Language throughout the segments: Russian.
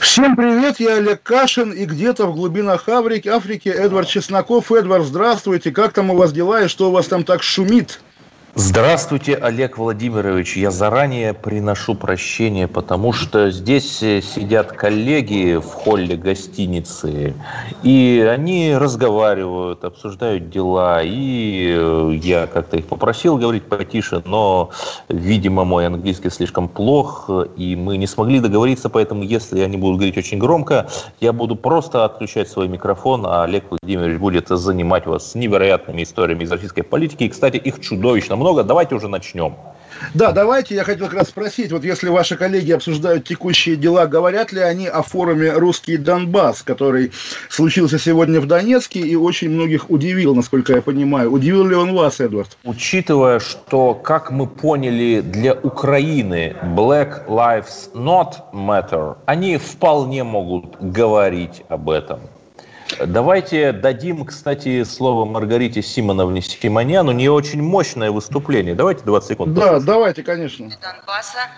Всем привет, я Олег Кашин, и где-то в глубинах Африки, Африки Эдвард Чесноков. Эдвард, здравствуйте, как там у вас дела и что у вас там так шумит? Здравствуйте, Олег Владимирович. Я заранее приношу прощение, потому что здесь э, сидят коллеги в холле гостиницы, и они разговаривают, обсуждают дела, и э, я как-то их попросил говорить потише, но, видимо, мой английский слишком плох, и мы не смогли договориться, поэтому если они будут говорить очень громко, я буду просто отключать свой микрофон, а Олег Владимирович будет занимать вас невероятными историями из российской политики, и, кстати, их чудовищно много. Давайте уже начнем. Да, давайте, я хотел как раз спросить, вот если ваши коллеги обсуждают текущие дела, говорят ли они о форуме «Русский Донбасс», который случился сегодня в Донецке и очень многих удивил, насколько я понимаю. Удивил ли он вас, Эдвард? Учитывая, что, как мы поняли, для Украины Black Lives Not Matter, они вполне могут говорить об этом. Давайте дадим, кстати, слово Маргарите Симоновне Симонян. У нее очень мощное выступление. Давайте 20 секунд. Да, давайте, конечно. Донбасса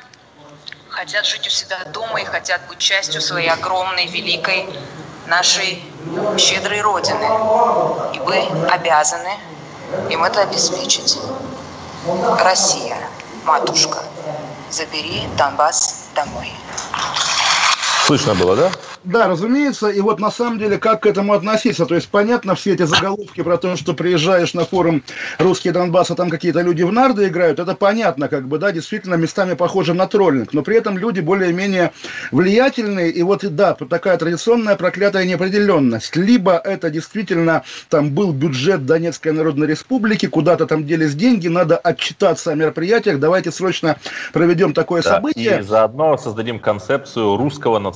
хотят жить у себя дома и хотят быть частью своей огромной, великой, нашей щедрой Родины. И вы обязаны им это обеспечить. Россия, матушка, забери Донбасс домой. Слышно было, да? Да, разумеется. И вот на самом деле, как к этому относиться? То есть, понятно, все эти заголовки про то, что приезжаешь на форум «Русский Донбасс», а там какие-то люди в нарды играют, это понятно, как бы, да, действительно, местами похоже на троллинг. Но при этом люди более-менее влиятельные. И вот, да, такая традиционная проклятая неопределенность. Либо это действительно там был бюджет Донецкой Народной Республики, куда-то там делись деньги, надо отчитаться о мероприятиях, давайте срочно проведем такое Да, событие. И заодно создадим концепцию русского национального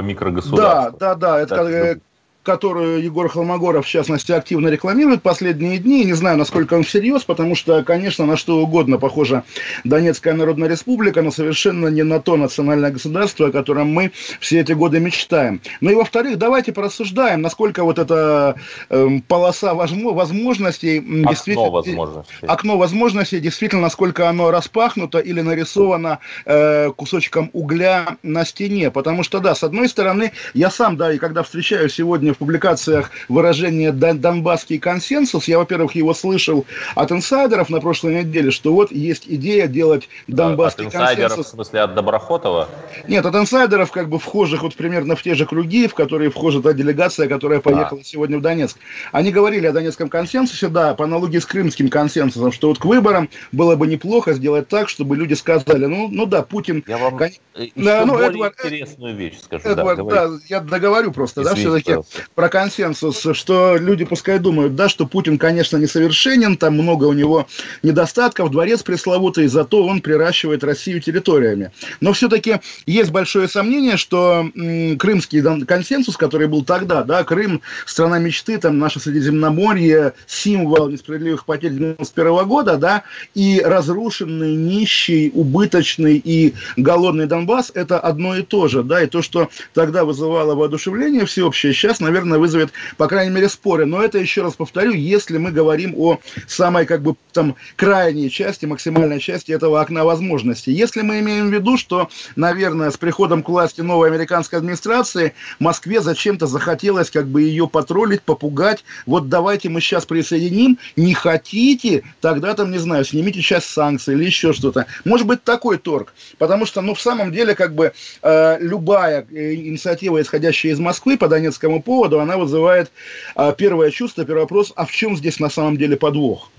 микрогосударства. Да, да, да, это э, которую Егор Холмогоров, в частности, активно рекламирует последние дни. Не знаю, насколько он всерьез, потому что, конечно, на что угодно похожа Донецкая Народная Республика, но совершенно не на то национальное государство, о котором мы все эти годы мечтаем. Ну и, во-вторых, давайте порассуждаем, насколько вот эта эм, полоса возмо- возможностей... Окно действительно- возможностей. окно возможностей, действительно, насколько оно распахнуто или нарисовано э, кусочком угля на стене. Потому что, да, с одной стороны, я сам, да, и когда встречаю сегодня в публикациях выражение «дон- «донбасский консенсус», я, во-первых, его слышал от инсайдеров на прошлой неделе, что вот есть идея делать донбасский От инсайдеров, в консенсус. смысле от Доброхотова? Нет, от инсайдеров, как бы вхожих вот примерно в те же круги, в которые вхожа та делегация, которая поехала сегодня в Донецк. Они говорили о Донецком консенсусе, да, по аналогии с крымским консенсусом, что вот к выборам было бы неплохо сделать так, чтобы люди сказали, ну, ну да, Путин... Я вам кон- э, еще Да, ну, более Эдвард, э, интересную вещь скажу. Эдвард, да, да, я договорю просто, да, Извините, все-таки пожалуйста. Про консенсус, что люди пускай думают, да, что Путин, конечно, несовершенен, там много у него недостатков, дворец пресловутый, зато он приращивает Россию территориями. Но все-таки есть большое сомнение, что крымский консенсус, который был тогда, да, Крым, страна мечты, там наше Средиземноморье, символ несправедливых потерь 91 года, да, и разрушенный, нищий, убыточный и голодный Донбасс, это одно и то же, да, и то, что тогда вызывало воодушевление всеобщее, сейчас, наверное, вызовет, по крайней мере, споры. Но это, еще раз повторю, если мы говорим о самой, как бы, там, крайней части, максимальной части этого окна возможностей. Если мы имеем в виду, что, наверное, с приходом к власти новой американской администрации Москве зачем-то захотелось, как бы, ее потроллить, попугать, вот давайте мы сейчас присоединим, не хотите, тогда там, не знаю, снимите часть санкций или еще что-то. Может быть, такой торг. Потому что, ну, в самом деле, как бы, э, любая э, инициатива, исходящая из Москвы по Донецкому поводу, она вызывает э, первое чувство, первый вопрос, а в чем здесь на самом деле подвох?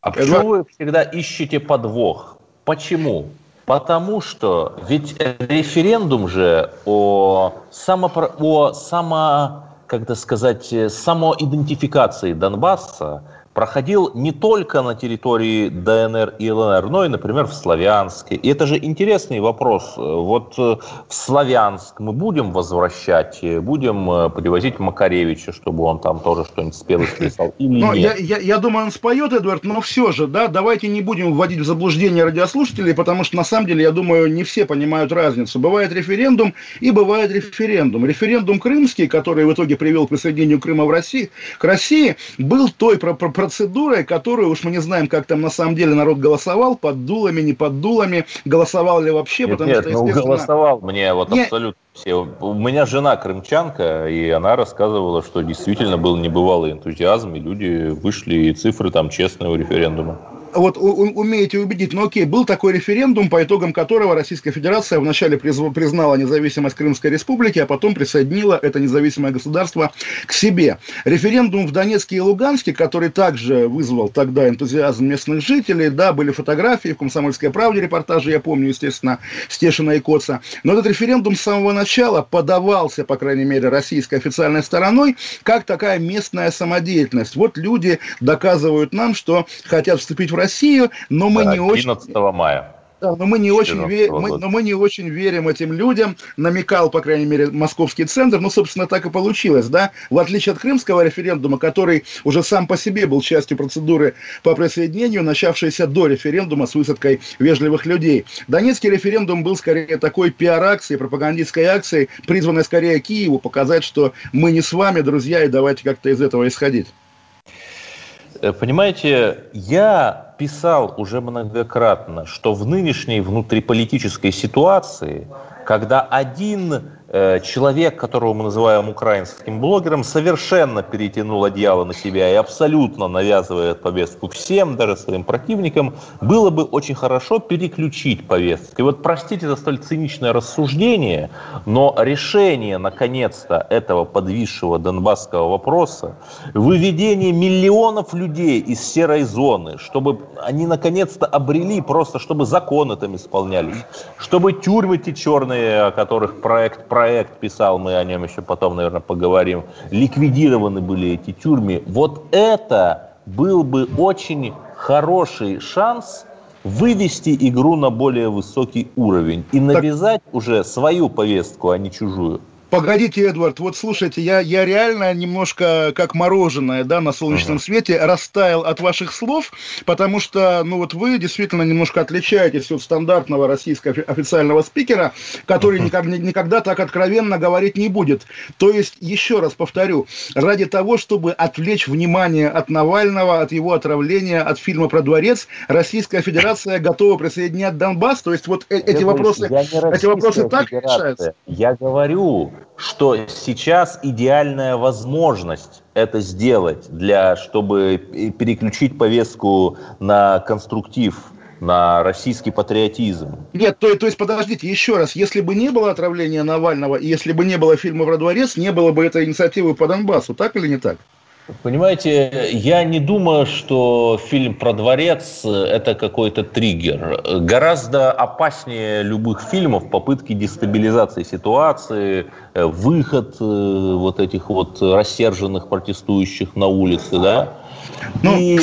А почему вы всегда ищете подвох? Почему? Потому что ведь референдум же о, самопро... о само, как это сказать, э, самоидентификации Донбасса проходил не только на территории ДНР и ЛНР, но и, например, в Славянске. И это же интересный вопрос. Вот э, в Славянск мы будем возвращать, э, будем э, привозить Макаревича, чтобы он там тоже что-нибудь спел и списал, или но нет? Я, я, я думаю, он споет, Эдвард, но все же, да, давайте не будем вводить в заблуждение радиослушателей, потому что, на самом деле, я думаю, не все понимают разницу. Бывает референдум и бывает референдум. Референдум крымский, который в итоге привел к присоединению Крыма в России, к России, был той про про процедурой, которую уж мы не знаем, как там на самом деле народ голосовал, под дулами, не под дулами, голосовал ли вообще, Нет, потому нет, что, ну естественно... голосовал мне вот Не- абсолютно все. У меня жена крымчанка, и она рассказывала, что действительно был небывалый энтузиазм, и люди вышли, и цифры там честные у референдума. Вот умеете убедить, но окей, был такой референдум, по итогам которого Российская Федерация вначале признала независимость Крымской Республики, а потом присоединила это независимое государство к себе. Референдум в Донецке и Луганске, который также вызвал тогда энтузиазм местных жителей, да, были фотографии в «Комсомольской правде» репортажи, я помню, естественно, Стешина и Коца. Но этот референдум с самого начала подавался, по крайней мере, российской официальной стороной, как такая местная самодеятельность. Вот люди доказывают нам, что хотят вступить в Россию, но мы Да, не очень... 11 мая. Да, но мы не очень 14 ве- мы- но мы не очень верим этим людям, намекал, по крайней мере, московский центр, ну, собственно, так и получилось, да, в отличие от крымского референдума, который уже сам по себе был частью процедуры по присоединению, начавшейся до референдума с высадкой вежливых людей. Донецкий референдум был скорее такой пиар-акцией, пропагандистской акцией, призванной скорее Киеву показать, что мы не с вами, друзья, и давайте как-то из этого исходить. Э, Понимаете, я писал уже многократно, что в нынешней внутриполитической ситуации, когда один человек, которого мы называем украинским блогером, совершенно перетянул одеяло на себя и абсолютно навязывает повестку всем, даже своим противникам, было бы очень хорошо переключить повестку. И вот простите за столь циничное рассуждение, но решение, наконец-то, этого подвисшего донбасского вопроса, выведение миллионов людей из серой зоны, чтобы они наконец-то обрели просто, чтобы законы там исполнялись, чтобы тюрьмы те черные, о которых проект, проект писал, мы о нем еще потом, наверное, поговорим, ликвидированы были эти тюрьмы. Вот это был бы очень хороший шанс вывести игру на более высокий уровень и навязать уже свою повестку, а не чужую. Погодите, Эдвард, вот слушайте, я, я реально немножко как мороженое, да, на солнечном свете растаял от ваших слов, потому что, ну вот вы действительно немножко отличаетесь от стандартного российского офи- официального спикера, который никак- ни- никогда так откровенно говорить не будет. То есть, еще раз повторю, ради того, чтобы отвлечь внимание от Навального, от его отравления, от фильма про дворец, Российская Федерация готова присоединять Донбасс, то есть вот э- эти вопросы, эти вопросы так решаются? Я говорю, что сейчас идеальная возможность это сделать, для, чтобы пе- переключить повестку на конструктив, на российский патриотизм. Нет, то, то есть, подождите, еще раз, если бы не было отравления Навального, если бы не было фильма про дворец, не было бы этой инициативы по Донбассу, так или не так? Понимаете, я не думаю, что фильм про дворец – это какой-то триггер. Гораздо опаснее любых фильмов попытки дестабилизации ситуации, э, выход э, вот этих вот рассерженных протестующих на улице, да? Ну, И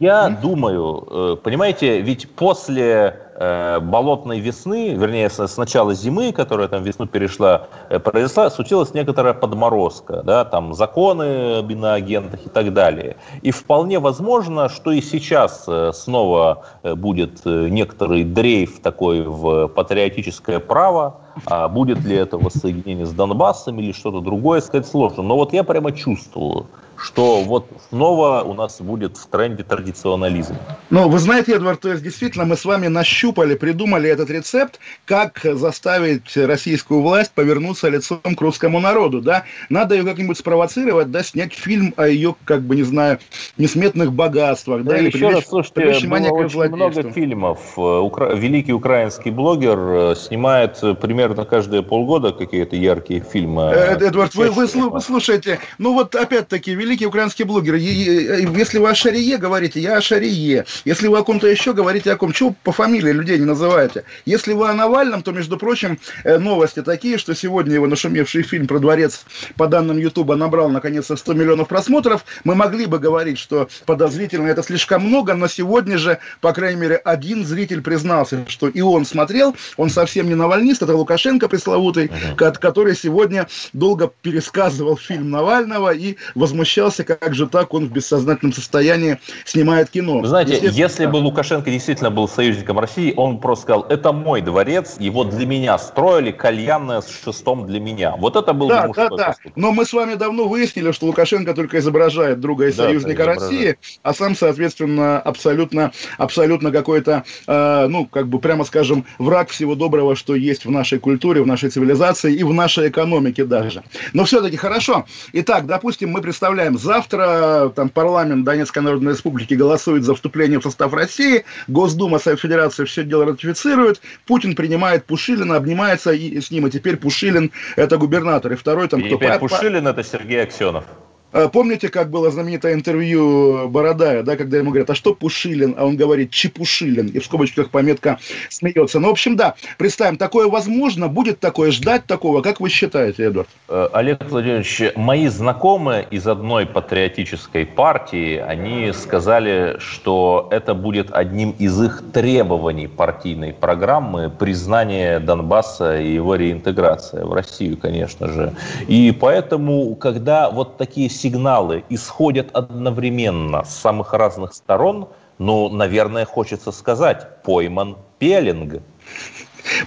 я думаю, э, понимаете, ведь после э, болотной весны, вернее, с, начала зимы, которая там весну перешла, э, произошла, случилась некоторая подморозка, да, там законы об иноагентах и так далее. И вполне возможно, что и сейчас снова будет некоторый дрейф такой в патриотическое право, а будет ли это воссоединение с Донбассом или что-то другое, сказать сложно. Но вот я прямо чувствую, что вот снова у нас будет в тренде традиционализм. Ну, вы знаете, Эдвард, то есть действительно мы с вами нащупали, придумали этот рецепт, как заставить российскую власть повернуться лицом к русскому народу, да? Надо ее как-нибудь спровоцировать, да, снять фильм о ее, как бы, не знаю, несметных богатствах, да, Да, или еще привлечь, раз, слушайте, привлечь было внимание к очень много фильмов. Э, укра- Великий украинский блогер э, снимает э, примерно каждые полгода какие-то яркие фильмы. Э, Эдвард, вы, вы, вы слушайте, ну вот опять-таки, великий украинский блогер, если вы о Шарие говорите, я о Шарие. Если вы о ком-то еще говорите, о ком. Чего по фамилии людей не называете? Если вы о Навальном, то, между прочим, э, новости такие, что сегодня его нашумевший фильм про дворец, по данным Ютуба, набрал, наконец-то, 100 миллионов просмотров. Мы могли бы говорить, что подозрительно это слишком много, но сегодня же, по крайней мере, один зритель признался, что и он смотрел, он совсем не навальнист, это Лукашенко пресловутый, uh-huh. который сегодня долго пересказывал фильм Навального и возмущался, как же так он в бессознательном состоянии снимает кино. Вы знаете, если бы Лукашенко действительно был союзником России, он просто сказал, это мой дворец, его для меня строили, кальянная с шестом для меня. Вот это был да, да, да. Но мы с вами давно выяснили, что Лукашенко только изображает друга и да, союзника России, а сам, соответственно, абсолютно, абсолютно какой-то, э, ну, как бы прямо скажем, враг всего доброго, что есть в нашей культуре, в нашей цивилизации и в нашей экономике даже. Но все-таки хорошо. Итак, допустим, мы представляем, завтра там парламент Донецкой Народной Республики голосует за вступление в состав России, Госдума Совет Федерации все дело ратифицирует, Путин принимает Пушилина, обнимается и с ним, и теперь Пушилин это губернатор, и второй там и кто? Теперь Пушилин это Сергей Аксенов. А помните, как было знаменитое интервью Бородая, да, когда ему говорят, а что Пушилин? А он говорит, Чепушилин. И в скобочках пометка смеется. Ну, в общем, да, представим, такое возможно, будет такое, ждать такого, как вы считаете, Эдуард? Э, Олег Владимирович, мои знакомые из одной патриотической партии, они сказали, что это будет одним из их требований партийной программы признание Донбасса и его реинтеграция в Россию, конечно же. И поэтому, когда вот такие сигналы исходят одновременно с самых разных сторон, ну, наверное, хочется сказать, пойман пелинг.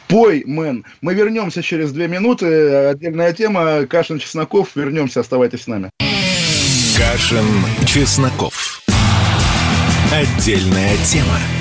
Пой, мэн. Мы вернемся через две минуты. Отдельная тема. Кашин Чесноков. Вернемся. Оставайтесь с нами. Кашин Чесноков. Отдельная тема.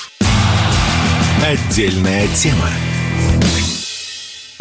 Отдельная тема.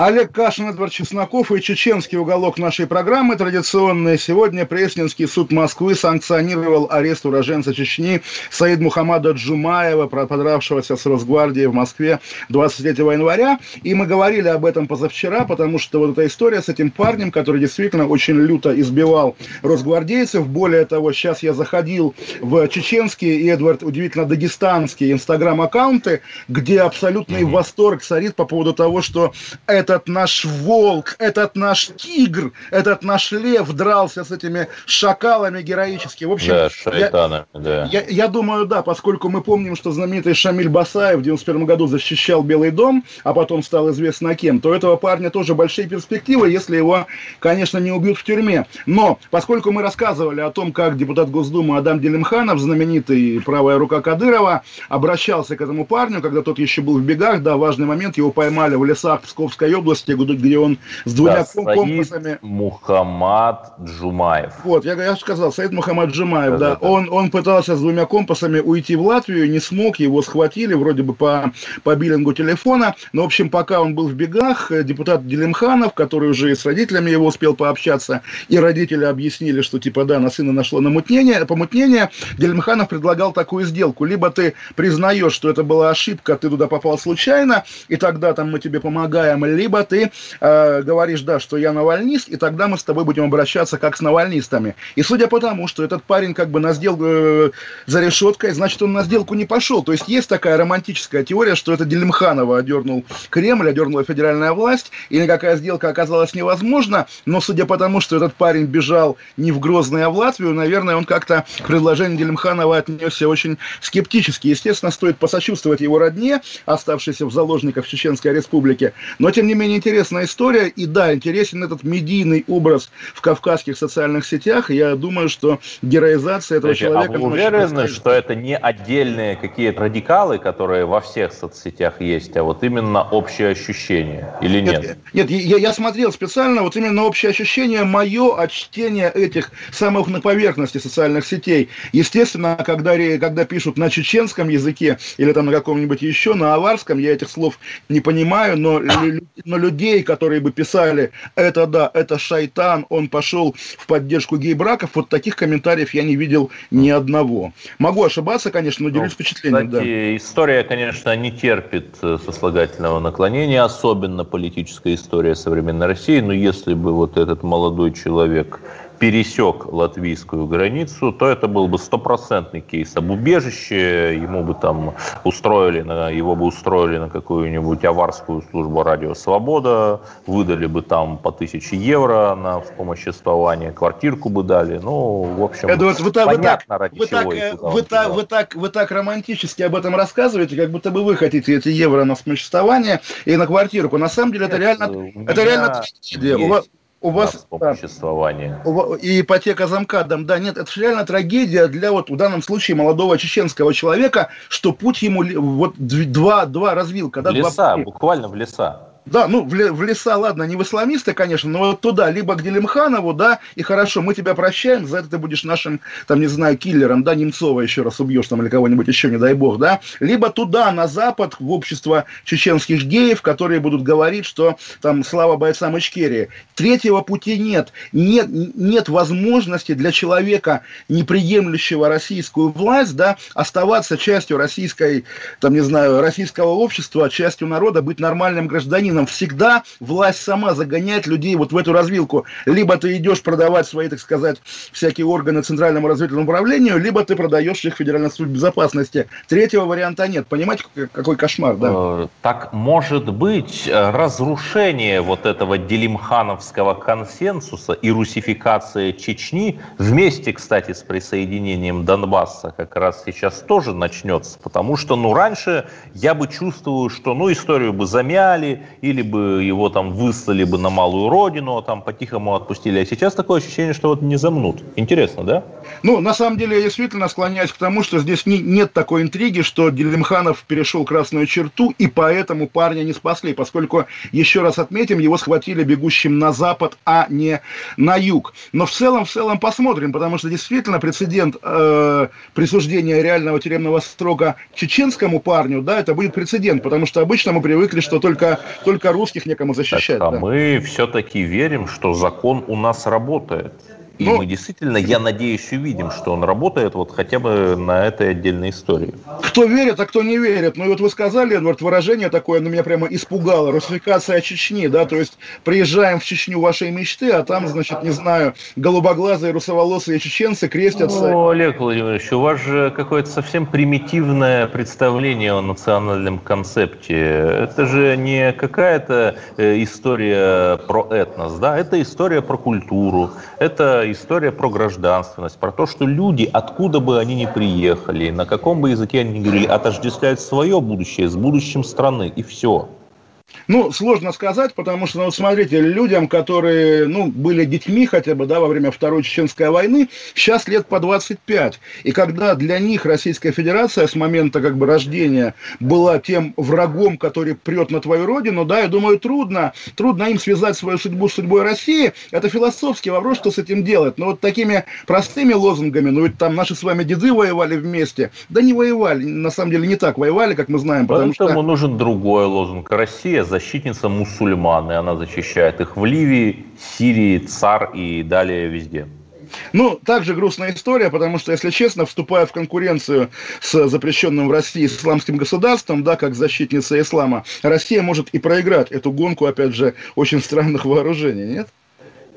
Олег Кашин, Эдвард Чесноков и чеченский уголок нашей программы традиционный. Сегодня Пресненский суд Москвы санкционировал арест уроженца Чечни Саид Мухаммада Джумаева, подравшегося с Росгвардией в Москве 23 января. И мы говорили об этом позавчера, потому что вот эта история с этим парнем, который действительно очень люто избивал росгвардейцев. Более того, сейчас я заходил в чеченские и, Эдвард, удивительно дагестанские инстаграм-аккаунты, где абсолютный mm-hmm. восторг царит по поводу того, что это этот наш волк, этот наш тигр, этот наш лев дрался с этими шакалами героически. В общем, да, шайтанами, я, да. Я, я думаю, да, поскольку мы помним, что знаменитый Шамиль Басаев в 91 году защищал Белый дом, а потом стал известно кем, то у этого парня тоже большие перспективы, если его, конечно, не убьют в тюрьме. Но, поскольку мы рассказывали о том, как депутат Госдумы Адам Делимханов, знаменитый правая рука Кадырова, обращался к этому парню, когда тот еще был в бегах, да, важный момент, его поймали в лесах Псковской области, где он с двумя да, компасами... Мухаммад Джумаев. Вот, я, я сказал, Саид Мухаммад Джумаев, да. да. Он, он пытался с двумя компасами уйти в Латвию, не смог, его схватили вроде бы по, по биллингу телефона. Но, в общем, пока он был в бегах, э, депутат Делимханов, который уже с родителями его успел пообщаться, и родители объяснили, что типа да, на сына нашло намутнение, помутнение, Делимханов предлагал такую сделку. Либо ты признаешь, что это была ошибка, ты туда попал случайно, и тогда там мы тебе помогаем, либо ты э, говоришь, да, что я навальнист, и тогда мы с тобой будем обращаться как с навальнистами. И судя по тому, что этот парень как бы на сделку э, за решеткой, значит, он на сделку не пошел. То есть есть такая романтическая теория, что это Делимханова одернул Кремль, одернула федеральная власть, и никакая сделка оказалась невозможна, но судя по тому, что этот парень бежал не в Грозный, а в Латвию, наверное, он как-то к предложению Делимханова отнесся очень скептически. Естественно, стоит посочувствовать его родне, оставшейся в заложниках в Чеченской республике, но тем не не менее интересная история. И да, интересен этот медийный образ в кавказских социальных сетях. Я думаю, что героизация этого Подожди, человека... А вы уверены, что это не отдельные какие-то радикалы, которые во всех соцсетях есть, а вот именно общее ощущение? Или нет? Нет, нет я, я смотрел специально, вот именно общее ощущение мое от чтения этих самых на поверхности социальных сетей. Естественно, когда, когда пишут на чеченском языке или там на каком-нибудь еще, на аварском, я этих слов не понимаю, но, но людей, которые бы писали, это да, это шайтан, он пошел в поддержку гей-браков, вот таких комментариев я не видел ни одного. Могу ошибаться, конечно, но делюсь ну, впечатлением. Кстати, да. история, конечно, не терпит э, сослагательного наклонения, особенно политическая история современной России, но если бы вот этот молодой человек пересек латвийскую границу, то это был бы стопроцентный кейс об убежище, ему бы там устроили, на, его бы устроили на какую-нибудь аварскую службу «Радио Свобода», выдали бы там по тысяче евро на вспомоществование, квартирку бы дали, ну, в общем, Эдуард, вы, понятно, ради вы чего так, вы, так, вы, так, вы так романтически об этом рассказываете, как будто бы вы хотите эти евро на вспомоществование и на квартирку. На самом деле это Нет, реально, это реально трагедия. У вас, у вас да, существования. И ипотека замкадом, да, нет, это реально трагедия для вот в данном случае молодого чеченского человека, что путь ему вот два, два развилка. Да, в леса, два... буквально в леса. Да, ну, в, в леса, ладно, не в исламисты, конечно, но вот туда, либо к Делимханову, да, и хорошо, мы тебя прощаем, за это ты будешь нашим, там, не знаю, киллером, да, Немцова еще раз убьешь там или кого-нибудь еще, не дай бог, да, либо туда, на запад, в общество чеченских геев, которые будут говорить, что там слава бойцам Ичкерии. Третьего пути нет. Нет, нет возможности для человека, не российскую власть, да, оставаться частью российской, там, не знаю, российского общества, частью народа, быть нормальным гражданином, гражданином всегда власть сама загоняет людей вот в эту развилку. Либо ты идешь продавать свои, так сказать, всякие органы Центральному разведывательному управлению, либо ты продаешь их Федеральной службе безопасности. Третьего варианта нет. Понимаете, какой кошмар, да? Э, так может быть разрушение вот этого делимхановского консенсуса и русификация Чечни вместе, кстати, с присоединением Донбасса как раз сейчас тоже начнется, потому что, ну, раньше я бы чувствовал, что, ну, историю бы замяли, или бы его там выслали бы на малую родину, а там по-тихому отпустили. А сейчас такое ощущение, что вот не замнут. Интересно, да? Ну, на самом деле, я действительно склоняюсь к тому, что здесь не, нет такой интриги, что Делимханов перешел красную черту, и поэтому парня не спасли, поскольку, еще раз отметим, его схватили бегущим на запад, а не на юг. Но в целом, в целом посмотрим, потому что действительно прецедент э, присуждения реального тюремного срока чеченскому парню, да, это будет прецедент, потому что обычно мы привыкли, что только только русских некому защищать. Так, а да. мы все-таки верим, что закон у нас работает. И ну, мы действительно, я надеюсь, увидим, что он работает вот хотя бы на этой отдельной истории. Кто верит, а кто не верит. Ну и вот вы сказали, Эдвард, выражение такое, оно меня прямо испугало. Русификация Чечни, да, то есть приезжаем в Чечню вашей мечты, а там, значит, не знаю, голубоглазые, русоволосые чеченцы крестятся. Ну, Олег Владимирович, у вас же какое-то совсем примитивное представление о национальном концепте. Это же не какая-то э, история про этнос, да, это история про культуру, это история про гражданственность, про то, что люди, откуда бы они ни приехали, на каком бы языке они ни говорили, отождествляют свое будущее с будущим страны, и все. Ну, сложно сказать, потому что, ну, смотрите, людям, которые, ну, были детьми хотя бы, да, во время Второй Чеченской войны, сейчас лет по 25. И когда для них Российская Федерация с момента, как бы, рождения была тем врагом, который прет на твою родину, да, я думаю, трудно, трудно им связать свою судьбу с судьбой России. Это философский вопрос, что с этим делать. Но вот такими простыми лозунгами, ну, ведь там наши с вами деды воевали вместе. Да не воевали, на самом деле не так воевали, как мы знаем. Потому Поэтому что... нужен другой лозунг. Россия защитница мусульман, и она защищает их в Ливии, Сирии, ЦАР и далее везде. Ну, также грустная история, потому что, если честно, вступая в конкуренцию с запрещенным в России исламским государством, да, как защитница ислама, Россия может и проиграть эту гонку, опять же, очень странных вооружений, нет?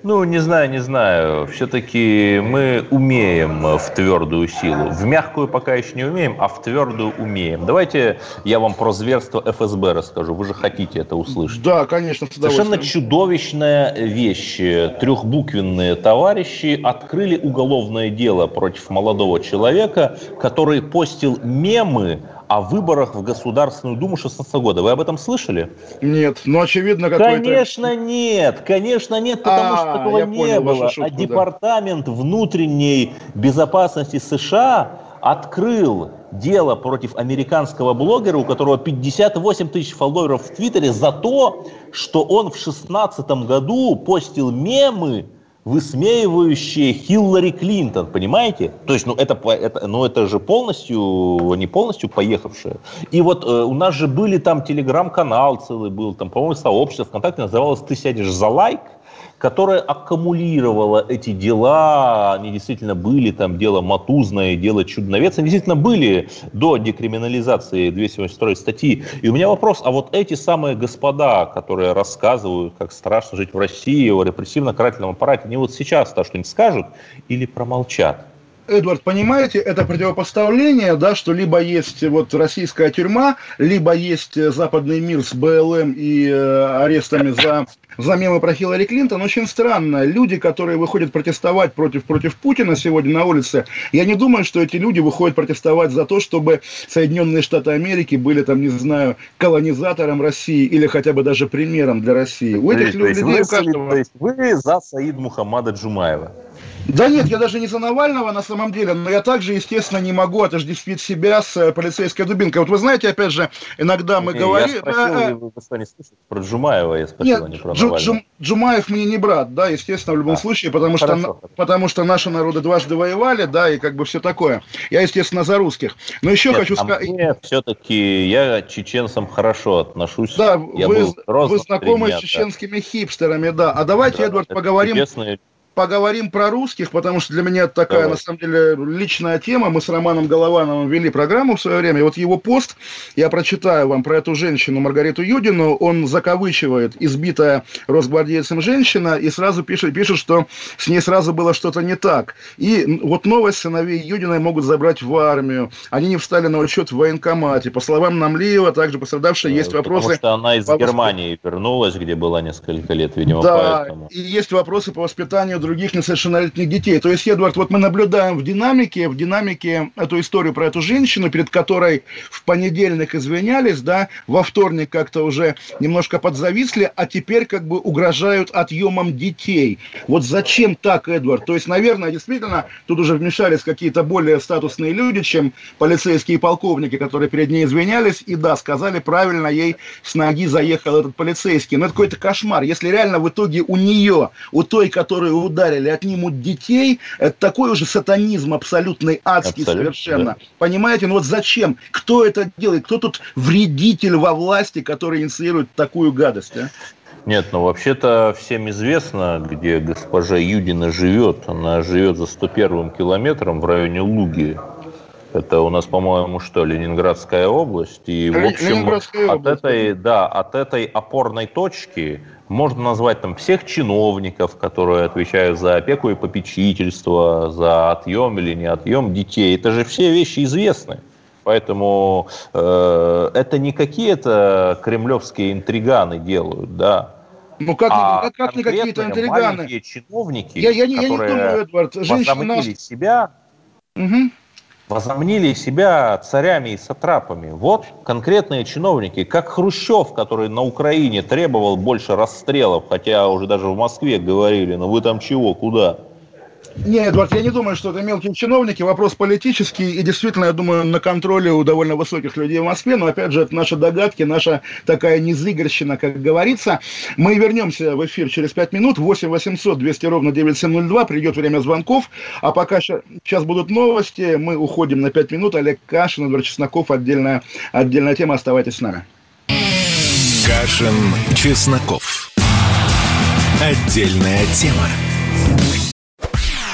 Ну, не знаю, не знаю. Все-таки мы умеем в твердую силу. В мягкую пока еще не умеем, а в твердую умеем. Давайте я вам про зверство ФСБ расскажу. Вы же хотите это услышать. Да, конечно. Совершенно чудовищная вещь. Трехбуквенные товарищи открыли уголовное дело против молодого человека, который постил мемы о выборах в Государственную Думу 16 года. Вы об этом слышали? Нет, ну очевидно какой-то... Конечно нет, конечно нет, потому А, что такого не понял было. шутку, а да. Департамент внутренней безопасности США открыл дело против американского блогера, у которого 58 тысяч фолловеров в Твиттере, за то, что он в 2016 году постил мемы, высмеивающие Хиллари Клинтон, понимаете? То есть, ну это, это, ну, это же полностью, не полностью поехавшее. И вот э, у нас же были там телеграм-канал целый был, там, по-моему, сообщество ВКонтакте называлось «Ты сядешь за лайк», которое аккумулировало эти дела, они действительно были, там дело Матузное, дело Чудновец, они действительно были до декриминализации 282 статьи. И у меня вопрос, а вот эти самые господа, которые рассказывают, как страшно жить в России, о репрессивно-карательном аппарате, они вот сейчас-то что-нибудь скажут или промолчат? Эдвард, понимаете, это противопоставление, да, что либо есть вот российская тюрьма, либо есть э, западный мир с БЛМ и э, арестами за, за мемы про Хиллари Клинтон. Очень странно. Люди, которые выходят протестовать против, против Путина сегодня на улице, я не думаю, что эти люди выходят протестовать за то, чтобы Соединенные Штаты Америки были там, не знаю, колонизатором России или хотя бы даже примером для России. У этих то, есть людей вы, у каждого... то есть вы за Саид Мухаммада Джумаева? Да нет, я даже не за Навального на самом деле, но я также, естественно, не могу отождествить себя с э, полицейской дубинкой. Вот вы знаете, опять же, иногда мы говорим... Я спросил, э, э, вы, что, не слышите? Про Джумаева я спросил, Нет, а не про Навального. Джум- Джумаев мне не брат, да, естественно, в любом А, случае, потому что, хорошо, на- хорошо. потому что наши народы дважды воевали, да, и как бы все такое. Я, естественно, за русских. Но еще Нет, хочу а сказать... мне все-таки я к чеченцам хорошо отношусь. Да, я вы, вы знакомы с чеченскими хипстерами, да. А давайте, да. Эдвард, поговорим чудесные поговорим про русских, потому что для меня это такая, Давай. на самом деле, личная тема. Мы с Романом Головановым вели программу в свое время. И вот его пост, я прочитаю вам про эту женщину Маргариту Юдину. Он закавычивает избитая росгвардейцем женщина и сразу пишет, пишет, что с ней сразу было что-то не так. И вот новость сыновей Юдиной могут забрать в армию. Они не встали на учет в военкомате. По словам Намлеева, также пострадавшие есть Потому вопросы... что она из по Германии вернулась, где была несколько лет, видимо, Да, поэтому. и есть вопросы по воспитанию других несовершеннолетних детей. То есть, Эдвард, вот мы наблюдаем в динамике, в динамике эту историю про эту женщину, перед которой в понедельник извинялись, да, во вторник как-то уже немножко подзависли, а теперь как бы угрожают отъемом детей. Вот зачем так, Эдвард? То есть, наверное, действительно, тут уже вмешались какие-то более статусные люди, чем полицейские полковники, которые перед ней извинялись, и да, сказали правильно, ей с ноги заехал этот полицейский. Но это какой-то кошмар. Если реально в итоге у нее, у той, которую ударили, отнимут детей, это такой уже сатанизм абсолютный, адский Абсолютно, совершенно. да. Понимаете? Ну вот зачем? Кто это делает? Кто тут вредитель во власти, который инициирует такую гадость? А? Нет, ну вообще-то всем известно, где госпожа Юдина живет. Она живет за 101 километром в районе Луги. Это у нас, по-моему, что, Ленинградская область. И, в общем, от этой, да, от этой опорной точки можно назвать там всех чиновников, которые отвечают за опеку и попечительство, за отъем или не отъем детей. Это же все вещи известны. Поэтому э, это не какие-то кремлевские интриганы делают, да. Ну как, а как, как не какие-то интриганы? чиновники, Я, я, не- я не которые думаю, Эдвард, женщина... себя, Мгм. Возомнили себя царями и сатрапами. Вот конкретные чиновники, как Хрущев, который на Украине требовал больше расстрелов, хотя уже даже в Москве говорили, ну вы там чего, куда? Не, Эдвард, я не думаю, что это мелкие чиновники. Вопрос политический. И действительно, я думаю, на контроле у довольно высоких людей в Москве. Но, опять же, это наши догадки, наша такая незыгорщина, как говорится. Мы вернемся в эфир через 5 минут. 8 800 200 ровно 9702. Придет время звонков. А пока сейчас будут новости. Мы уходим на 5 минут. Олег Кашин, Эдвард Чесноков. Отдельная, отдельная тема. Оставайтесь с нами. Кашин, Чесноков. Отдельная тема.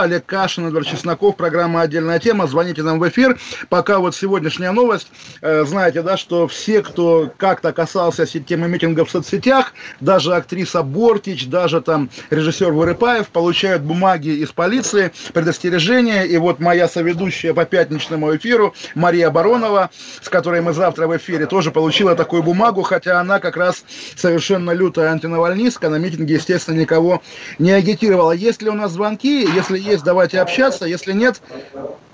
Олег Кашин, Эдвард Чесноков, программа «Отдельная тема». Звоните нам в эфир. Пока вот сегодняшняя новость. Э, знаете, да, что все, кто как-то касался темы митингов в соцсетях, даже актриса Бортич, даже там режиссер Вырыпаев получают бумаги из полиции, предостережения. И вот моя соведущая по пятничному эфиру Мария Баронова, с которой мы завтра в эфире, тоже получила такую бумагу, хотя она как раз совершенно лютая антинавальнистка. На митинге, естественно, никого не агитировала. Есть ли у нас звонки? Если есть, давайте общаться. Если нет,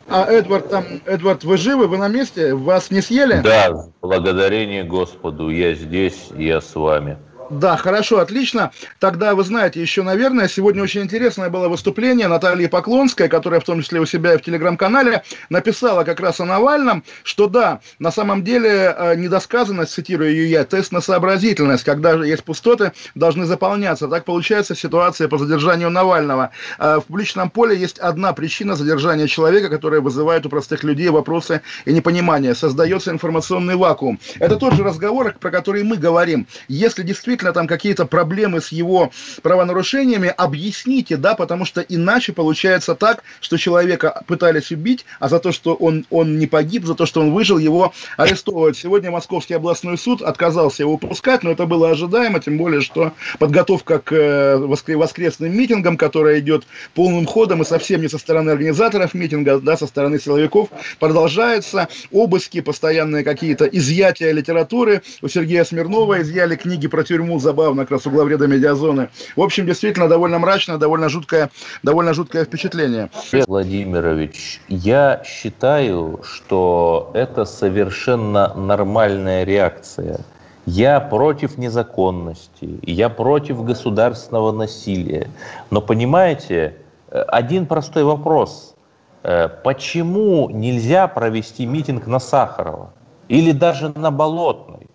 а Эдвард там, Эдвард, вы живы, вы на месте, вас не съели? Да, благодарение Господу, я здесь, я с вами. Да, хорошо, отлично. Тогда вы знаете, еще, наверное, сегодня очень интересное было выступление Натальи Поклонской, которая в том числе у себя в телеграм-канале написала как раз о Навальном, что да, на самом деле э, недосказанность, цитирую ее я, тест на сообразительность, когда есть пустоты, должны заполняться. Так получается ситуация по задержанию Навального. Э, в публичном поле есть одна причина задержания человека, которая вызывает у простых людей вопросы и непонимание. Создается информационный вакуум. Это тот же разговор, про который мы говорим. Если действительно действительно там какие-то проблемы с его правонарушениями, объясните, да, потому что иначе получается так, что человека пытались убить, а за то, что он, он не погиб, за то, что он выжил, его арестовывают. Сегодня Московский областной суд отказался его выпускать, но это было ожидаемо, тем более, что подготовка к э, воскресным митингам, которая идет полным ходом и совсем не со стороны организаторов митинга, да, со стороны силовиков, продолжается. Обыски, постоянные какие-то изъятия литературы. У Сергея Смирнова изъяли книги про тюрьму тюрьму забавно, как раз у главреда медиазоны. В общем, действительно, довольно мрачное, довольно жуткое, довольно жуткое впечатление. Владимирович, я считаю, что это совершенно нормальная реакция. Я против незаконности, я против государственного насилия. Но понимаете, один простой вопрос. Э, почему нельзя провести митинг на Сахарова? Или даже на Болотной?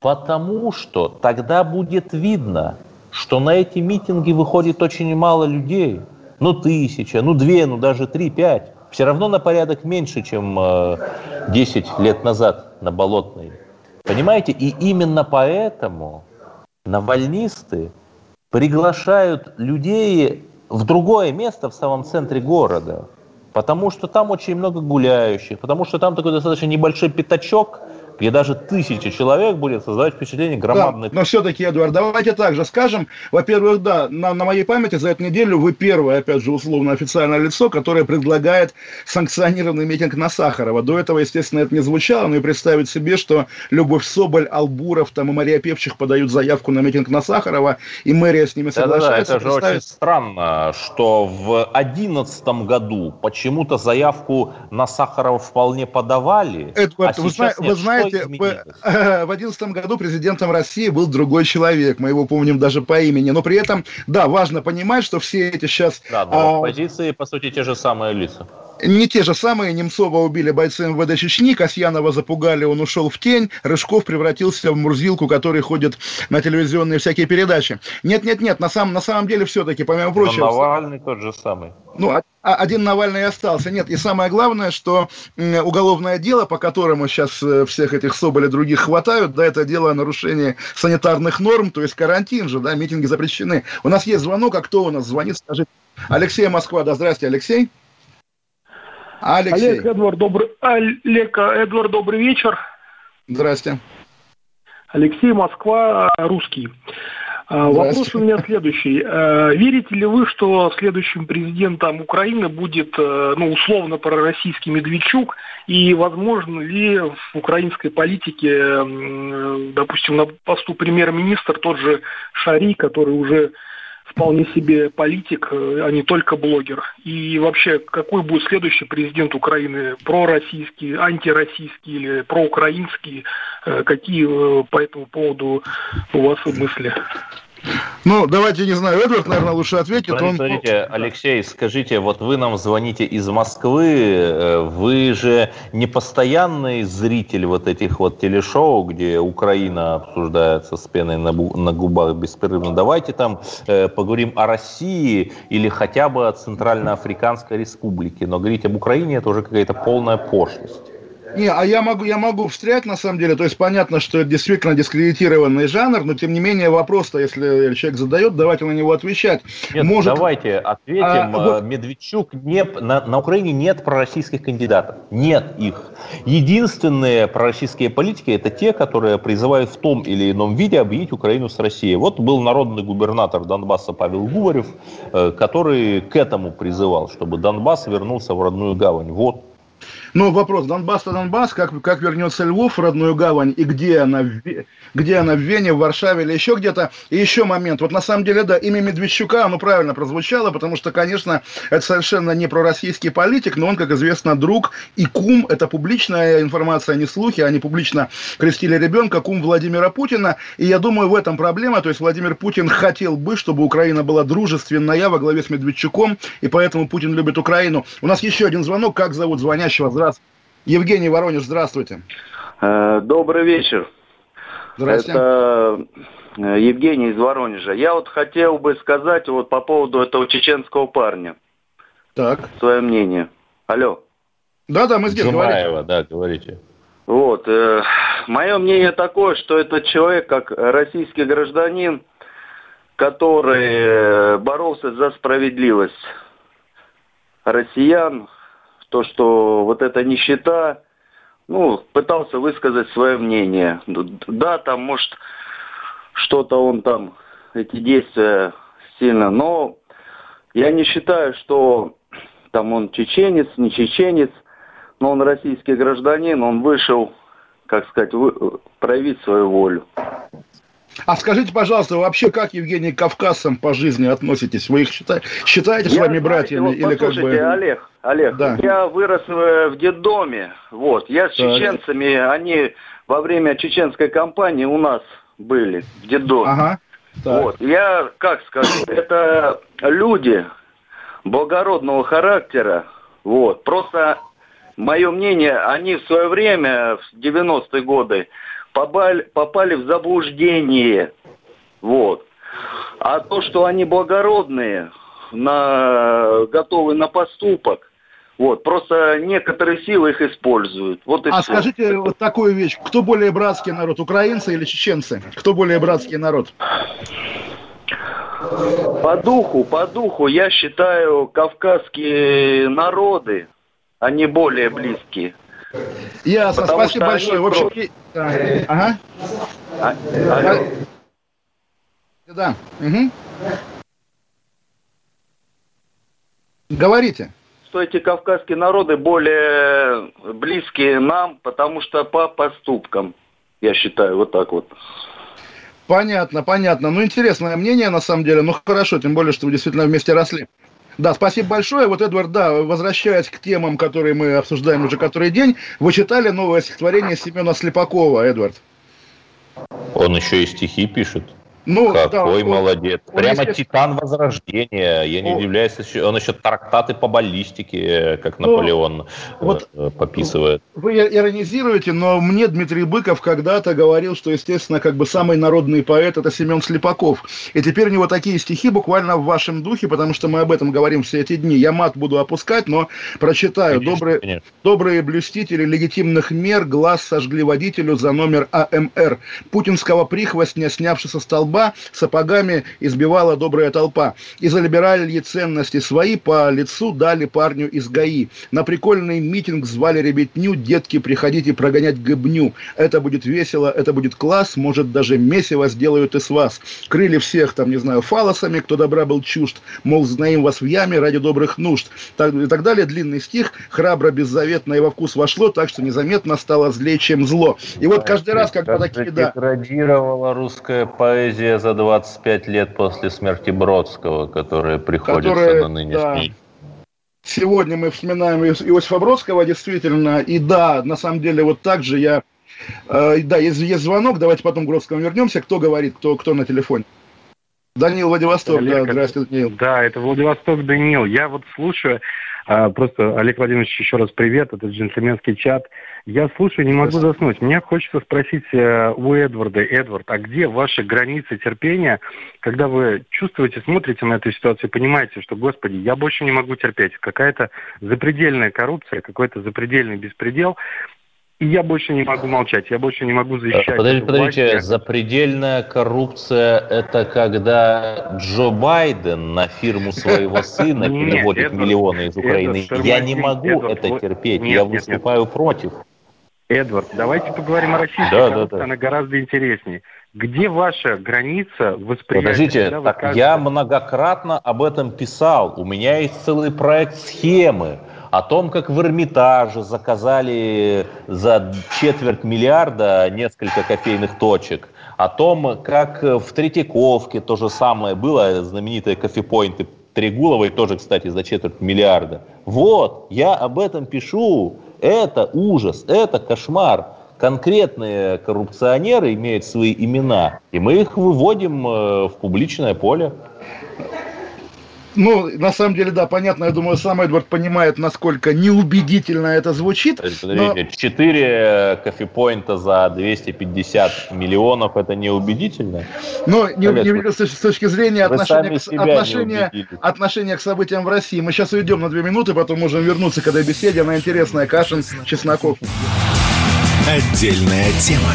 Потому что тогда будет видно, что на эти митинги выходит очень мало людей. Ну, тысяча, ну, две, ну, даже три, пять. Все равно на порядок меньше, чем э, 10 лет назад на Болотной. Понимаете? И именно поэтому навальнисты приглашают людей в другое место в самом центре города. Потому что там очень много гуляющих, потому что там такой достаточно небольшой пятачок – где даже тысяча человек будет создавать впечатление громадной... Да, но все-таки, Эдуард, давайте так же скажем. Во-первых, да, на, на моей памяти за эту неделю вы первое, опять же, условно официальное лицо, которое предлагает санкционированный митинг на Сахарова. До этого, естественно, это не звучало, но и представить себе, что Любовь Соболь, Албуров там, и Мария Певчих подают заявку на митинг на Сахарова, и мэрия с ними соглашается. Да, да, это же представить... очень странно, что в 2011 году почему-то заявку на Сахарова вполне подавали. Эдвард, а вы, зна- вы знаете, знаете, в одиннадцатом году президентом России был другой человек, мы его помним даже по имени, но при этом, да, важно понимать, что все эти сейчас... Да, но а, позиции, по сути, те же самые лица. Не те же самые, Немцова убили бойцы МВД Чечни, Касьянова запугали, он ушел в тень, Рыжков превратился в Мурзилку, который ходит на телевизионные всякие передачи. Нет-нет-нет, на самом, на самом деле все-таки, помимо прочего... Но Навальный тот же самый. Ну, а, а один Навальный остался. Нет, и самое главное, что уголовное дело, по которому сейчас э, всех этих Соболя других хватают, да, это дело о нарушении санитарных норм, то есть карантин же, да, митинги запрещены. У нас есть звонок, а кто у нас звонит, скажите. Алексей Москва, да, здрасте, Алексей. Алексей. Олег, Эдвард, добрый, Олег, Эдвард, добрый вечер. Здрасте. Алексей, Москва, русский. А, вопрос у меня следующий. А, верите ли вы, что следующим президентом Украины будет, э, ну, условно, пророссийский Медведчук? И возможно ли в украинской политике, допустим, на посту премьер-министр тот же Шари, который уже вполне себе политик, э, а не только блогер. И вообще, какой будет следующий президент Украины? Пророссийский, антироссийский или проукраинский? Э, какие э, по этому поводу у вас мысли? Ну, давайте, не знаю, Эдвард, наверное, лучше ответит. Смотрите, он... смотрите, Алексей, скажите, вот вы нам звоните из Москвы, э, вы же не постоянный зритель вот этих вот телешоу, где Украина обсуждается с пеной на, на губах беспрерывно. Давайте там э, поговорим о России или хотя бы о Центральноафриканской Республике. Но говорить об Украине это уже какая-то полная пошлость. Не, а я могу, я могу встрять, на самом деле. То есть понятно, что это действительно дискредитированный жанр, но тем не менее вопрос-то, если человек задает, давайте на него отвечать. Нет, Может... давайте ответим. А, вот... Медведчук, не, на, на Украине нет пророссийских кандидатов. Нет их. Единственные пророссийские политики это те, которые призывают в том или ином виде объединить Украину с Россией. Вот был народный губернатор Донбасса Павел Губарев, э, который к этому призывал, чтобы Донбасс вернулся в родную гавань. Вот но вопрос, Донбасс-то Донбасс, как, как вернется Львов в родную гавань, и где она, где она в Вене, в Варшаве или еще где-то. И еще момент, вот на самом деле, да, имя Медведчука, оно правильно прозвучало, потому что, конечно, это совершенно не пророссийский политик, но он, как известно, друг и кум, это публичная информация, а не слухи, они публично крестили ребенка, кум Владимира Путина, и я думаю, в этом проблема, то есть Владимир Путин хотел бы, чтобы Украина была дружественная во главе с Медведчуком, и поэтому Путин любит Украину. У нас еще один звонок, как зовут звонящего? Здравствуйте. Евгений Воронеж, здравствуйте. Э, добрый вечер. Здравствуйте. Это э, Евгений из Воронежа. Я вот хотел бы сказать вот по поводу этого чеченского парня. Так. Свое мнение. Алло. Да-да, мы здесь Джумаева, да, говорите. Вот. Э, мое мнение такое, что этот человек, как российский гражданин, который э, боролся за справедливость россиян, то, что вот эта нищета, ну, пытался высказать свое мнение. Да, там, может, что-то он там, эти действия сильно, но я не считаю, что там он чеченец, не чеченец, но он российский гражданин, он вышел, как сказать, проявить свою волю. А скажите, пожалуйста, вообще как, Евгений, к кавказцам по жизни относитесь? Вы их считаете, считаете своими братьями? Вот, или как бы... Олег, Олег, да. я вырос в детдоме, вот, я с так. чеченцами, они во время чеченской кампании у нас были в детдоме. Ага. Так. Вот, я, как скажу, это люди благородного характера, вот, просто мое мнение, они в свое время, в 90-е годы, попали, попали в заблуждение. Вот. А то, что они благородные, на, готовы на поступок, вот, просто некоторые силы их используют. Вот и а все. скажите вот такую вещь. Кто более братский народ, украинцы или чеченцы? Кто более братский народ? По духу, по духу, я считаю, кавказские народы, они более близкие. Ясно, Потому спасибо большое. В общем, про... ага. А, алло. Да. Угу. Говорите. Что эти кавказские народы более близкие нам, потому что по поступкам, я считаю, вот так вот. Понятно, понятно. Ну, интересное мнение, на самом деле. Ну, хорошо, тем более, что вы действительно вместе росли. Да, спасибо большое. Вот, Эдвард, да, возвращаясь к темам, которые мы обсуждаем уже который день, вы читали новое стихотворение Семена Слепакова, Эдвард? Он еще и стихи пишет. Ну, Какой да, молодец. Он, Прямо он, титан возрождения. Я не он, удивляюсь, он еще трактаты по баллистике, как ну, Наполеон вот, э, пописывает. Вы иронизируете, но мне Дмитрий Быков когда-то говорил, что, естественно, как бы самый народный поэт это Семен Слепаков. И теперь у него такие стихи буквально в вашем духе, потому что мы об этом говорим все эти дни. Я мат буду опускать, но прочитаю. Конечно, добрые, конечно. добрые блюстители легитимных мер глаз сожгли водителю за номер АМР. Путинского прихвостня, снявший со столба раба сапогами избивала добрая толпа. И за либеральные ценности свои по лицу дали парню из ГАИ. На прикольный митинг звали ребятню, детки, приходите прогонять гыбню. Это будет весело, это будет класс, может даже месиво сделают из вас. Крыли всех там, не знаю, фалосами, кто добра был чужд, мол, знаем вас в яме ради добрых нужд. Так, и так далее. Длинный стих, храбро, беззаветно и во вкус вошло, так что незаметно стало злее, чем зло. И вот каждый раз, когда такие, да. Русская поэзия события за 25 лет после смерти Бродского, которые приходятся которые, на нынешний... Да. Сегодня мы вспоминаем Иосифа Бродского, действительно, и да, на самом деле вот так же я... Э, да, есть, есть звонок, давайте потом к Бродскому вернемся. Кто говорит, кто, кто на телефоне? Данил Владивосток, Олег, да, здравствуйте, Данил. Да, это Владивосток, Данил. Я вот слушаю, а, просто, Олег Владимирович, еще раз привет, это джентльменский чат. Я слушаю, не могу заснуть. Мне хочется спросить э, у Эдварда, Эдвард, а где ваши границы терпения, когда вы чувствуете, смотрите на эту ситуацию, понимаете, что, господи, я больше не могу терпеть. Какая-то запредельная коррупция, какой-то запредельный беспредел. И я больше не могу молчать, я больше не могу защищать. Подождите, подождите, запредельная коррупция – это когда Джо Байден на фирму своего сына переводит миллионы из Украины. Я не могу это терпеть, я выступаю против. Эдвард, давайте поговорим о российской да, коррупции, да, да. она гораздо интереснее. Где ваша граница восприятия? Подождите, так кажете... я многократно об этом писал. У меня есть целый проект схемы о том, как в Эрмитаже заказали за четверть миллиарда несколько кофейных точек, о том, как в Третьяковке то же самое было, знаменитые кофепоинты Трегуловой, тоже, кстати, за четверть миллиарда. Вот, я об этом пишу. Это ужас, это кошмар. Конкретные коррупционеры имеют свои имена, и мы их выводим э, в публичное поле. Ну, на самом деле, да, понятно, я думаю, сам Эдвард понимает, насколько неубедительно это звучит. Подождите, но... 4 кофепоинта за 250 миллионов, это неубедительно? Ну, не, не, с, с точки зрения отношения, к, отношения, отношения к событиям в России. Мы сейчас уйдем на две минуты, потом можем вернуться к этой беседе. Она интересная. Кашин, Чесноков. Отдельная тема.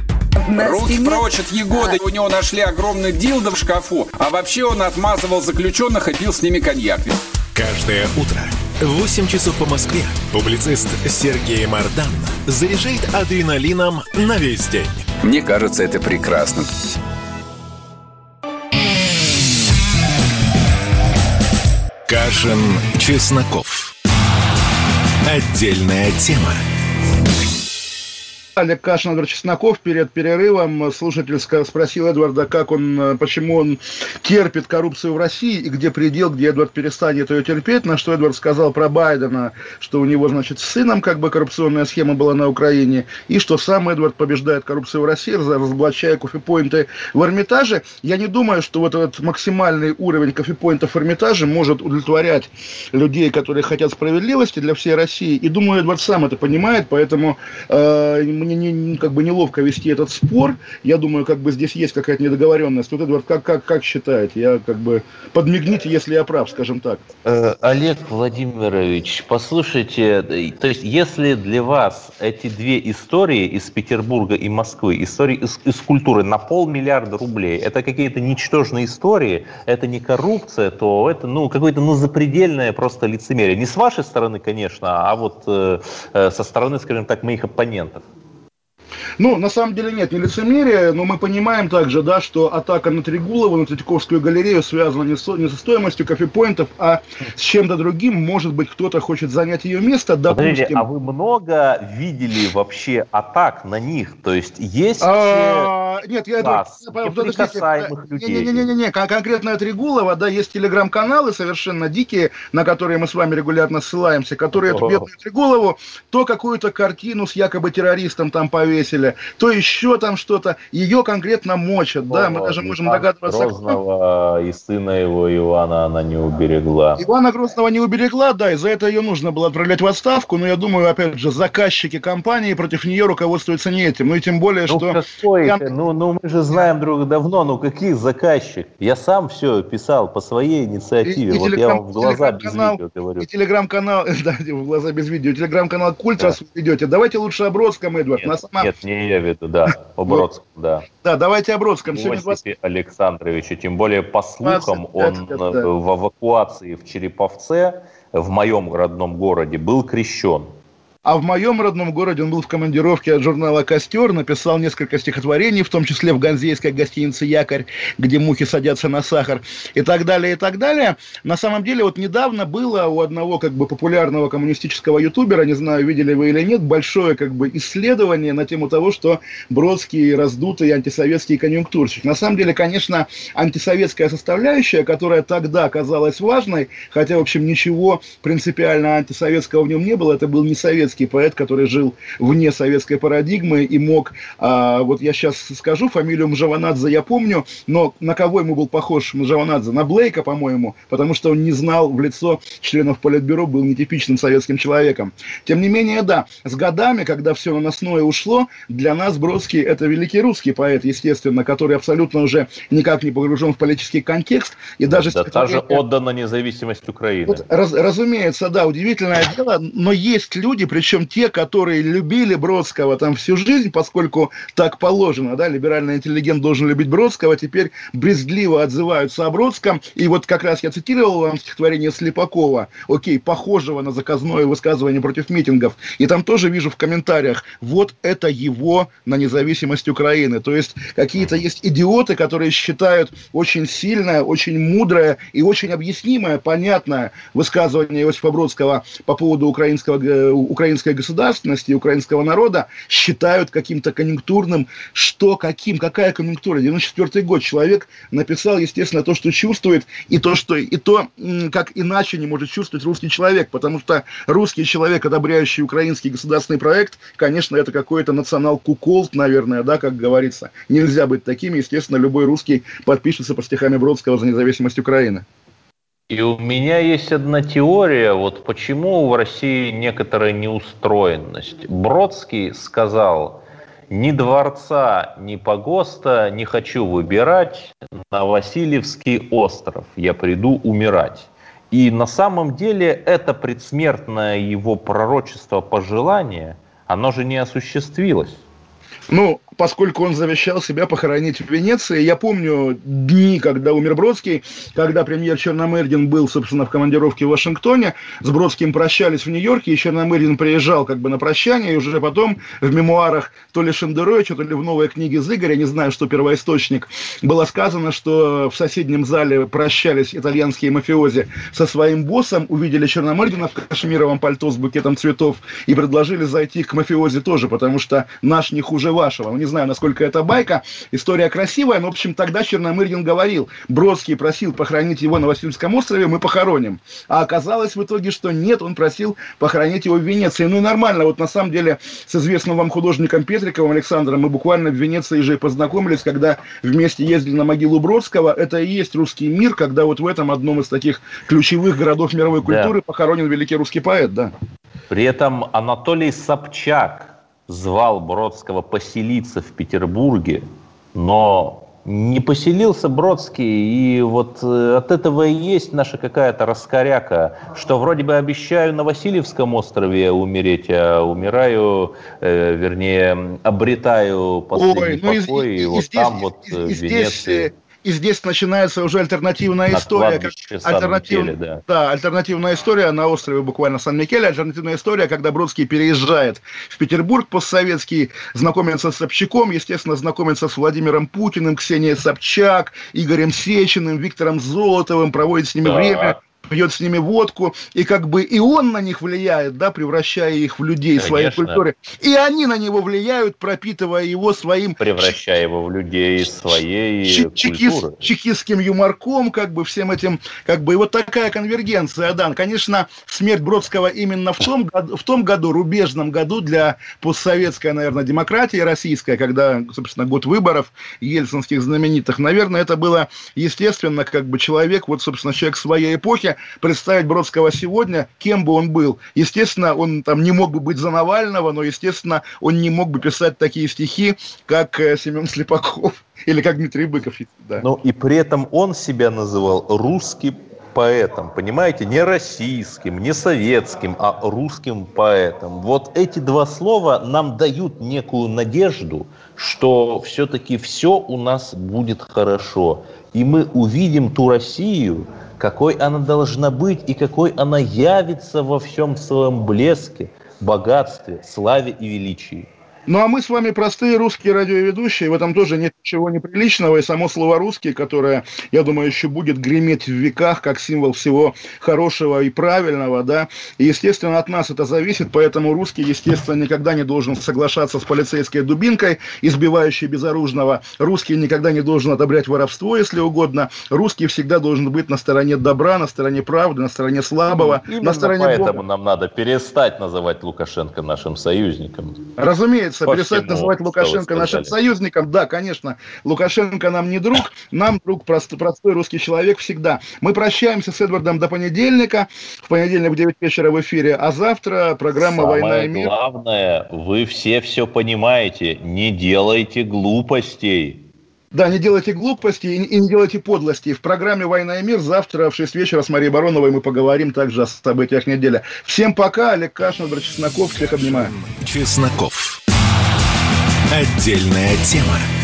Руки прочь от Егоды. У него нашли огромный дилдо в шкафу. А вообще он отмазывал заключенных и пил с ними коньяк. Каждое утро в 8 часов по Москве публицист Сергей Мардан заряжает адреналином на весь день. Мне кажется, это прекрасно. Кашин, Чесноков. Отдельная тема. Олег Кашин, Эдвард Чесноков перед перерывом слушатель спросил Эдварда, как он, почему он терпит коррупцию в России и где предел, где Эдвард перестанет ее терпеть, на что Эдвард сказал про Байдена, что у него, значит, с сыном как бы коррупционная схема была на Украине, и что сам Эдвард побеждает коррупцию в России, разоблачая кофепоинты в Эрмитаже. Я не думаю, что вот этот максимальный уровень кофепоинтов в Эрмитаже может удовлетворять людей, которые хотят справедливости для всей России, и думаю, Эдвард сам это понимает, поэтому э, мне не, как бы неловко вести этот спор. Я думаю, как бы здесь есть какая-то недоговоренность. Вот, Эдвард, как, как, как считаете? Я как бы подмигните, если я прав, скажем так. Э, Олег Владимирович, послушайте, то есть если для вас эти две истории из Петербурга и Москвы, истории из, из культуры на полмиллиарда рублей, это какие-то ничтожные истории, это не коррупция, то это ну, какое-то ну, запредельное просто лицемерие. Не с вашей стороны, конечно, а вот э, э со стороны, скажем так, моих оппонентов. Ну, на самом деле нет, не лицемерие, но мы понимаем также, да, что атака на Трегулову, на Третьяковскую галерею связана не, со, не со стоимостью кофепоинтов, а с чем-то другим. Может быть, кто-то хочет занять ее место, допустим. Подождите, а вы много видели вообще атак на них? То есть есть а, нет, я класс Не-не-не, конкретно Трегулова, да, есть телеграм-каналы совершенно дикие, на которые мы с вами регулярно ссылаемся, которые эту бедную Трегулову то какую-то картину с якобы террористом там повесили, Черчилля, то еще там что-то. Ее конкретно мочат, О, да, мы даже можем догадываться. Грозного кто... и сына его Ивана она не уберегла. Ивана Грозного не уберегла, да, и за это ее нужно было отправлять в отставку, но я думаю, опять же, заказчики компании против нее руководствуются не этим, ну и тем более, ну, что... Какой я... ну, ну, мы же знаем друг давно, ну каких заказчик? Я сам все писал по своей инициативе, и, и вот я вам в глаза без видео говорю. И телеграм-канал, да, в глаза без видео, телеграм-канал Культ, да. раз вы идете, давайте лучше о Бродском, Эдвард. Нет, на самом... нет, не я веду, да, о Бродском, да. Да, давайте о Бродском. Сегодня 20... Александровича, тем более, по слухам, 25, он да. в эвакуации в Череповце, в моем родном городе, был крещен. А в моем родном городе он был в командировке от журнала «Костер», написал несколько стихотворений, в том числе в ганзейской гостинице «Якорь», где мухи садятся на сахар, и так далее, и так далее. На самом деле, вот недавно было у одного как бы популярного коммунистического ютубера, не знаю, видели вы или нет, большое как бы исследование на тему того, что Бродский раздутый антисоветский конъюнктурщик. На самом деле, конечно, антисоветская составляющая, которая тогда казалась важной, хотя, в общем, ничего принципиально антисоветского в нем не было, это был не советский советский поэт, который жил вне советской парадигмы и мог, а, вот я сейчас скажу, фамилию Мжаванадзе я помню, но на кого ему был похож Мжаванадзе? На Блейка, по-моему, потому что он не знал в лицо членов Политбюро, был нетипичным советским человеком. Тем не менее, да, с годами, когда все наносное ушло, для нас Бродский это великий русский поэт, естественно, который абсолютно уже никак не погружен в политический контекст. И даже да, та же отдана независимость Украины. Вот, раз, разумеется, да, удивительное дело, но есть люди, причем те, которые любили Бродского там всю жизнь, поскольку так положено, да, либеральный интеллигент должен любить Бродского, теперь брезгливо отзываются о Бродском, и вот как раз я цитировал вам стихотворение Слепакова, окей, похожего на заказное высказывание против митингов, и там тоже вижу в комментариях, вот это его на независимость Украины, то есть какие-то есть идиоты, которые считают очень сильное, очень мудрое и очень объяснимое, понятное высказывание Иосифа Бродского по поводу украинского, э, украинской государственности украинского народа считают каким-то конъюнктурным, что каким, какая конъюнктура. 94 год человек написал, естественно, то, что чувствует, и то, что, и то, как иначе не может чувствовать русский человек, потому что русский человек, одобряющий украинский государственный проект, конечно, это какой-то национал-куколт, наверное, да, как говорится. Нельзя быть таким, естественно, любой русский подпишется по стихами Бродского за независимость Украины. И у меня есть одна теория, вот почему в России некоторая неустроенность. Бродский сказал, ни дворца, ни погоста не хочу выбирать, на Васильевский остров я приду умирать. И на самом деле это предсмертное его пророчество, пожелание, оно же не осуществилось. Ну, поскольку он завещал себя похоронить в Венеции. Я помню дни, когда умер Бродский, когда премьер Черномырдин был, собственно, в командировке в Вашингтоне, с Бродским прощались в Нью-Йорке, и Черномырдин приезжал как бы на прощание, и уже потом в мемуарах то ли Шендеровича, то ли в новой книге Зыгоря, не знаю, что первоисточник, было сказано, что в соседнем зале прощались итальянские мафиози со своим боссом, увидели Черномырдина в кашемировом пальто с букетом цветов и предложили зайти к мафиози тоже, потому что наш не хуже вашего не знаю, насколько это байка, история красивая, но, в общем, тогда Черномырдин говорил, Бродский просил похоронить его на Васильевском острове, мы похороним. А оказалось в итоге, что нет, он просил похоронить его в Венеции. Ну и нормально, вот на самом деле с известным вам художником Петриковым Александром мы буквально в Венеции же и познакомились, когда вместе ездили на могилу Бродского. Это и есть русский мир, когда вот в этом одном из таких ключевых городов мировой культуры да. похоронен великий русский поэт, да. При этом Анатолий Собчак, звал Бродского поселиться в Петербурге, но не поселился Бродский, и вот э, от этого и есть наша какая-то раскоряка, что вроде бы обещаю на Васильевском острове умереть, а умираю, э, вернее, обретаю последний Ой, ну покой, и, и, и вот здесь, там вот и, в Венеции. И здесь начинается уже альтернативная на история. Как альтернатив... да. да, альтернативная история на острове буквально Сан-Микеле. Альтернативная история, когда Бродский переезжает в Петербург постсоветский, знакомится с Собчаком, естественно, знакомится с Владимиром Путиным, Ксенией Собчак, Игорем Сечиным, Виктором Золотовым, проводит с ними да. время пьет с ними водку, и как бы и он на них влияет, да, превращая их в людей Конечно. своей культуры. И они на него влияют, пропитывая его своим... Превращая его в людей своей чекис, культуры. Чекистским юморком, как бы всем этим, как бы, и вот такая конвергенция, да. Конечно, смерть Бродского именно в том, году, в том году, рубежном году для постсоветской, наверное, демократии российской, когда, собственно, год выборов ельцинских знаменитых, наверное, это было естественно, как бы человек, вот, собственно, человек своей эпохи, представить Бродского сегодня, кем бы он был. Естественно, он там не мог бы быть за Навального, но, естественно, он не мог бы писать такие стихи, как э, Семен Слепаков или как Дмитрий Быков. Да. Ну и при этом он себя называл русским поэтом, понимаете, не российским, не советским, а русским поэтом. Вот эти два слова нам дают некую надежду, что все-таки все у нас будет хорошо. И мы увидим ту Россию, какой она должна быть и какой она явится во всем своем блеске богатстве, славе и величии. Ну а мы с вами простые русские радиоведущие, в этом тоже нет ничего неприличного, и само слово «русский», которое, я думаю, еще будет греметь в веках как символ всего хорошего и правильного, да, и, естественно, от нас это зависит, поэтому русский, естественно, никогда не должен соглашаться с полицейской дубинкой, избивающей безоружного, русский никогда не должен одобрять воровство, если угодно, русский всегда должен быть на стороне добра, на стороне правды, на стороне слабого, Именно на стороне поэтому Бога. нам надо перестать называть Лукашенко нашим союзником. Разумеется, разумеется, По перестать всему, называть Лукашенко нашим союзником. Да, конечно, Лукашенко нам не друг, нам друг прост- простой русский человек всегда. Мы прощаемся с Эдвардом до понедельника. В понедельник в 9 вечера в эфире, а завтра программа «Война Самое и мир». главное, вы все все понимаете, не делайте глупостей. Да, не делайте глупости и, не делайте подлости. В программе «Война и мир» завтра в 6 вечера с Марией Бароновой мы поговорим также о событиях недели. Всем пока, Олег Кашин, Чесноков, всех обнимаю. Чесноков. Отдельная тема.